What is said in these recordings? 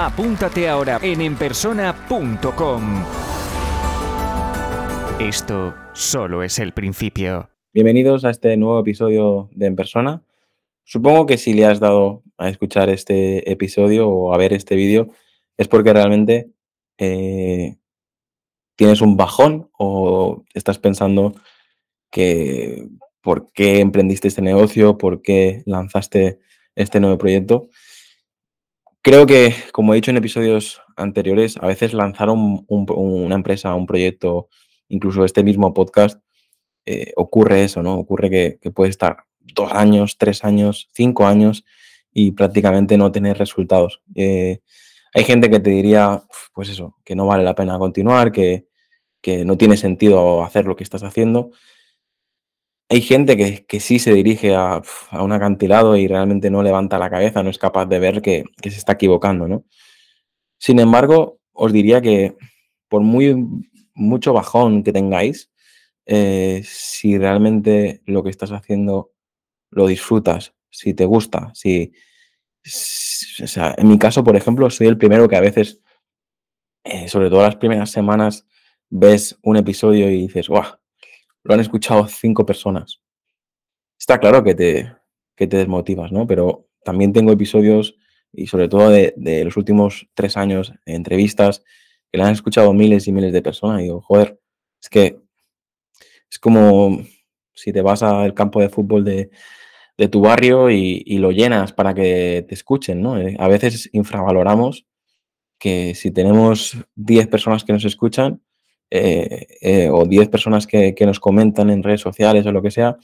Apúntate ahora en enpersona.com. Esto solo es el principio. Bienvenidos a este nuevo episodio de En Persona. Supongo que si le has dado a escuchar este episodio o a ver este vídeo es porque realmente eh, tienes un bajón o estás pensando que por qué emprendiste este negocio, por qué lanzaste este nuevo proyecto. Creo que, como he dicho en episodios anteriores, a veces lanzar una empresa, un proyecto, incluso este mismo podcast, eh, ocurre eso, ¿no? Ocurre que, puede estar dos años, tres años, cinco años y prácticamente no tener resultados. Eh, hay gente que te diría, pues eso, que no vale la pena continuar, que, que no tiene sentido hacer lo que estás haciendo hay gente que, sí se dirige a, un acantilado y realmente no levanta la cabeza, no es capaz de ver que, se está equivocando, ¿no? Sin embargo, os diría que por muy mucho bajón que tengáis, eh, si realmente lo que estás haciendo lo disfrutas, si te gusta, si, o sea, en mi caso, por ejemplo, soy el primero que a veces, eh, sobre todo las primeras semanas, ves un episodio y dices, ¡guau! Lo han escuchado cinco personas. Está claro que te, te desmotivas, ¿no? Pero también tengo episodios, y sobre todo de, los últimos tres años, entrevistas, que lo han escuchado miles y miles de personas. Y digo, joder, es que es como si te vas al campo de fútbol de, tu barrio y, y, lo llenas para que te escuchen, ¿no? Eh, a veces infravaloramos que si tenemos 10 personas que nos escuchan, eh, eh, o 10 personas que, nos comentan en redes sociales o lo que sea,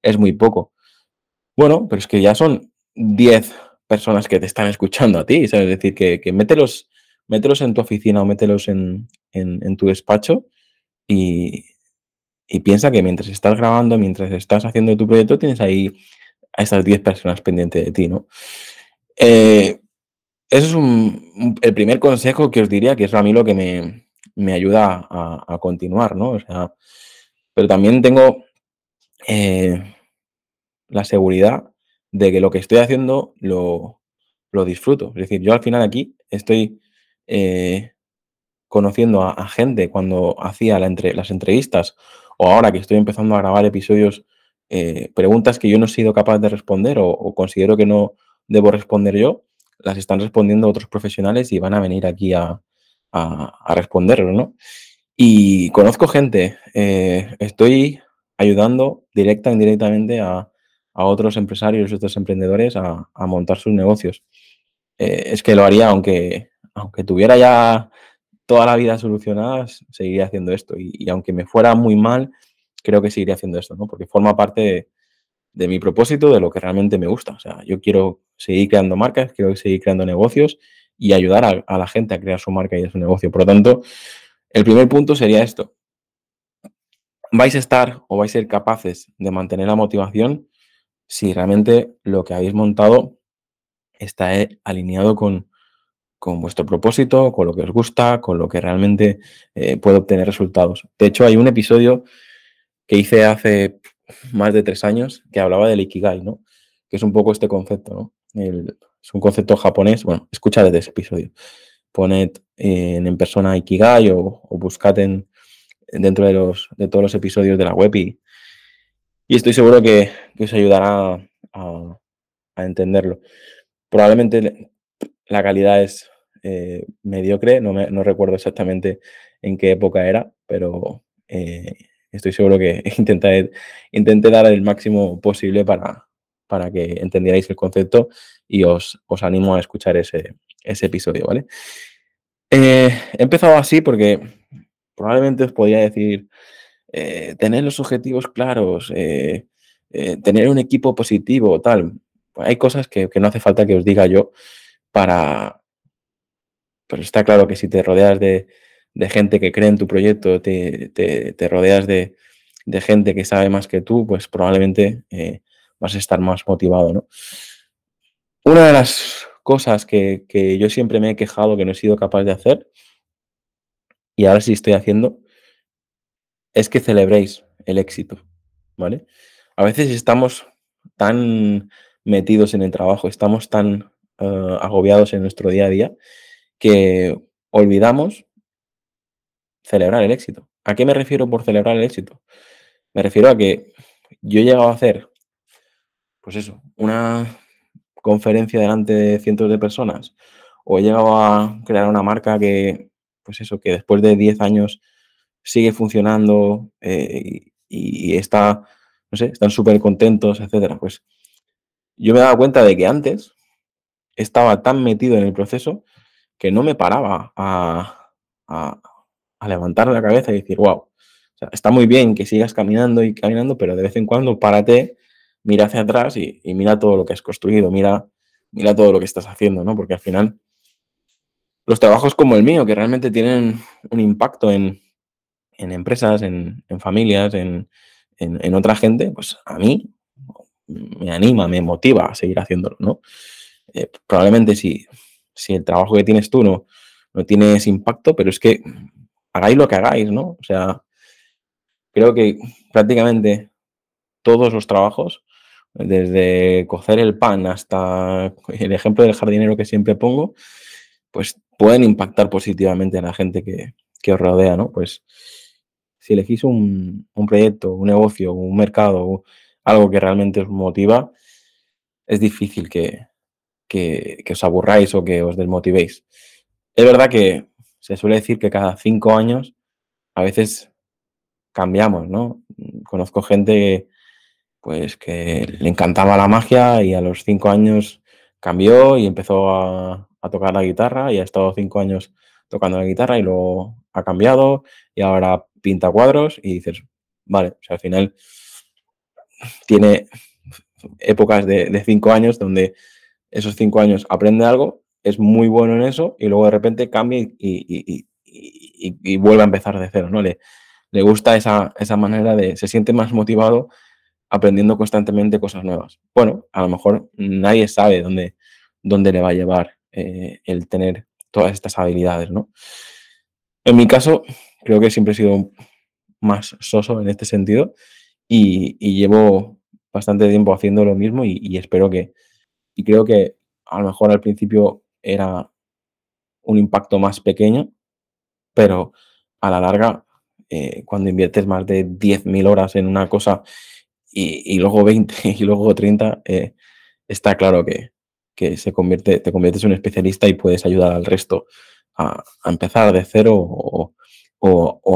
es muy poco. Bueno, pero es que ya son 10 personas que te están escuchando a ti, es decir, que, que mételos, mételos, en tu oficina o mételos en, tu despacho y, piensa que mientras estás grabando, mientras estás haciendo tu proyecto, tienes ahí a esas 10 personas pendientes de ti, ¿no? Eh, eso es el primer consejo que os diría, que es a mí lo que me, me ayuda a, continuar, ¿no? O sea, pero también tengo eh, la seguridad de que lo que estoy haciendo lo, disfruto. Es decir, yo al final aquí estoy eh, conociendo a, gente cuando hacía las entrevistas o ahora que estoy empezando a grabar episodios, eh, preguntas que yo no he sido capaz de responder o, considero que no debo responder yo, las están respondiendo otros profesionales y van a venir aquí a, a, responderlo, ¿no? Y conozco gente, eh, estoy ayudando directa o indirectamente a, otros empresarios, otros emprendedores a, montar sus negocios. Eh, es que lo haría aunque, aunque tuviera ya toda la vida solucionada, seguiría haciendo esto. Y, aunque me fuera muy mal, creo que seguiría haciendo esto, ¿no? Porque forma parte de, de, mi propósito, de lo que realmente me gusta. O sea, yo quiero seguir creando marcas, quiero seguir creando negocios y ayudar a, la gente a crear su marca y su negocio. Por lo tanto, el primer punto sería esto. Vais a estar o vais a ser capaces de mantener la motivación si realmente lo que habéis montado está eh, alineado con, vuestro propósito, con lo que os gusta, con lo que realmente eh, puede obtener resultados. De hecho, hay un episodio que hice hace más de tres años que hablaba del Ikigai, ¿no? Que es un poco este concepto, ¿no? El, es un concepto japonés. Bueno, escucha desde ese episodio. Poned en, persona Ikigai o, buscad en, dentro de, los, de todos los episodios de la web y, estoy seguro que, os ayudará a, entenderlo. Probablemente la calidad es eh, mediocre, no, no, recuerdo exactamente en qué época era, pero eh, estoy seguro que intenté, intenté dar el máximo posible para, para que entendierais el concepto y os, animo a escuchar ese, episodio, ¿vale? Eh, he empezado así porque probablemente os podría decir, eh, tener los objetivos claros, eh, tener un equipo positivo, tal. hay cosas que, no hace falta que os diga yo para... Pero está claro que si te rodeas de, de gente que cree en tu proyecto, te, te, rodeas de, de, gente que sabe más que tú, pues probablemente vas a estar más motivado, ¿no? Una de las cosas que, que, yo siempre me he quejado que no he sido capaz de hacer, y ahora sí estoy haciendo, es que celebréis el éxito, ¿vale? A veces estamos tan metidos en el trabajo, estamos tan uh, agobiados en nuestro día a día, que olvidamos celebrar el éxito. ¿A qué me refiero por celebrar el éxito? Me refiero a que yo he llegado a hacer, pues eso, una conferencia delante de cientos de personas, o he llegado a crear una marca que, pues eso, que después de 10 años sigue funcionando eh, y, está, no sé, están súper contentos, etcétera. Pues yo me dado cuenta de que antes estaba tan metido en el proceso que no me paraba a, levantar la cabeza y decir, wow, está muy bien que sigas caminando y caminando, pero de vez en cuando párate, mira hacia atrás y, mira todo lo que has construido, mira, mira todo lo que estás haciendo, ¿no? Porque al final los trabajos como el mío, que realmente tienen un impacto en, empresas, en, familias, en, en, otra gente, pues a mí me anima, me motiva a seguir haciéndolo, ¿no? Eh, probablemente si, si el trabajo que tienes tú no, no tiene ese impacto, pero es que hagáis lo que hagáis, ¿no? O sea, creo que prácticamente todos los trabajos, desde cocer el pan hasta el ejemplo del jardinero que siempre pongo, pues pueden impactar positivamente a la gente que, os rodea, ¿no? Pues si elegís un, un proyecto, un negocio, un mercado, algo que realmente os motiva, es difícil que, que, os aburráis o que os desmotivéis. Es verdad que se suele decir que cada cinco años a veces cambiamos, ¿no? Conozco gente pues que le encantaba la magia y a los cinco años cambió y empezó a, tocar la guitarra y ha estado cinco años tocando la guitarra y luego ha cambiado y ahora pinta cuadros y dices, vale, o sea, al final tiene épocas de, cinco años donde esos cinco años aprende algo, es muy bueno en eso y luego de repente cambia y, vuelve a empezar de cero, ¿no? Le, le gusta esa, esa, manera de, se siente más motivado aprendiendo constantemente cosas nuevas. Bueno, a lo mejor nadie sabe dónde, dónde le va a llevar eh, el tener todas estas habilidades, ¿no? En mi caso, creo que siempre he sido más soso en este sentido y, llevo bastante tiempo haciendo lo mismo y, espero que, y creo que a lo mejor al principio era un impacto más pequeño, pero a la larga, eh, cuando inviertes más de 10.000 horas en una cosa y, luego 20 y luego 30, eh, está claro que, se convierte, te conviertes en un especialista y puedes ayudar al resto a, empezar de cero o,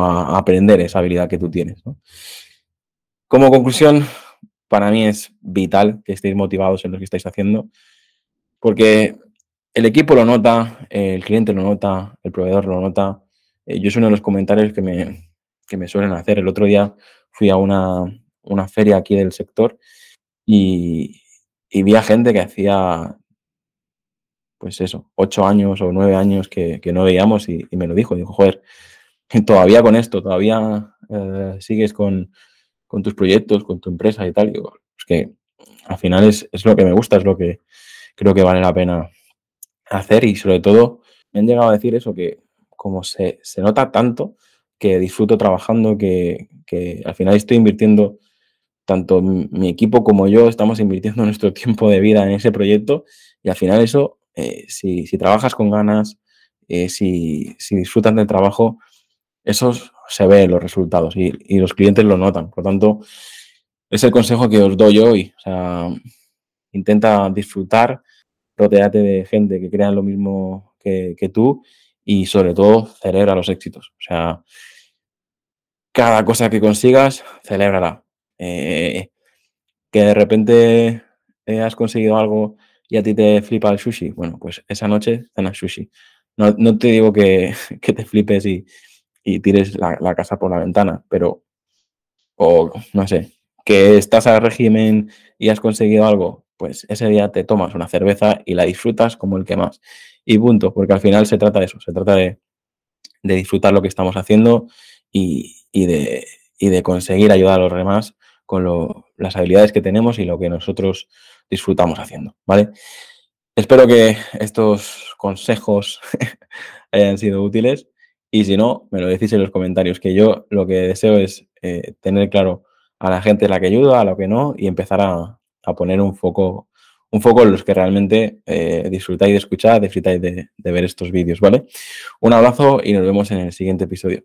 a aprender esa habilidad que tú tienes. Como conclusión, para mí es vital que estéis motivados en lo que estáis haciendo, porque el equipo lo nota, el cliente lo nota, el proveedor lo nota. Eh, yo es uno de los comentarios que me, me suelen hacer. El otro día fui a una, feria aquí del sector y, vi a gente que hacía, pues eso, ocho años o nueve años que, no veíamos y, me lo dijo. Dijo, joder, todavía con esto, todavía eh, sigues con, tus proyectos, con tu empresa y tal. es que al final es, lo que me gusta, es lo que creo que vale la pena hacer y sobre todo me han llegado a decir eso, que como se, nota tanto que disfruto trabajando, que, al final estoy invirtiendo, tanto mi equipo como yo estamos invirtiendo nuestro tiempo de vida en ese proyecto y al final eso, eh, si, trabajas con ganas, eh, si, si disfrutas del trabajo, eso se ve los resultados y, los clientes lo notan. Por lo tanto, es el consejo que os doy hoy. O sea, intenta disfrutar, rodeate de gente que crea lo mismo que, tú y sobre todo celebra los éxitos. O sea, cada cosa que consigas, celébrala. Eh, que de repente eh, has conseguido algo y a ti te flipa el sushi, bueno, pues esa noche cenas sushi. No, no te digo que, que te flipes y, y tires la, casa por la ventana, pero, o no sé, que estás al régimen y has conseguido algo, pues ese día te tomas una cerveza y la disfrutas como el que más. Y punto, porque al final se trata de eso, se trata de, de disfrutar lo que estamos haciendo y, de, de, conseguir ayudar a los demás con las habilidades que tenemos y lo que nosotros disfrutamos haciendo, ¿vale? Espero que estos consejos hayan sido útiles y si no, me lo decís en los comentarios, que yo lo que deseo es eh, tener claro a la gente la que ayudo, a lo que no y empezar a, poner un foco, un foco en los que realmente eh, disfrutáis de escuchar, disfrutáis de, de ver estos vídeos, ¿vale? Un abrazo y nos vemos en el siguiente episodio.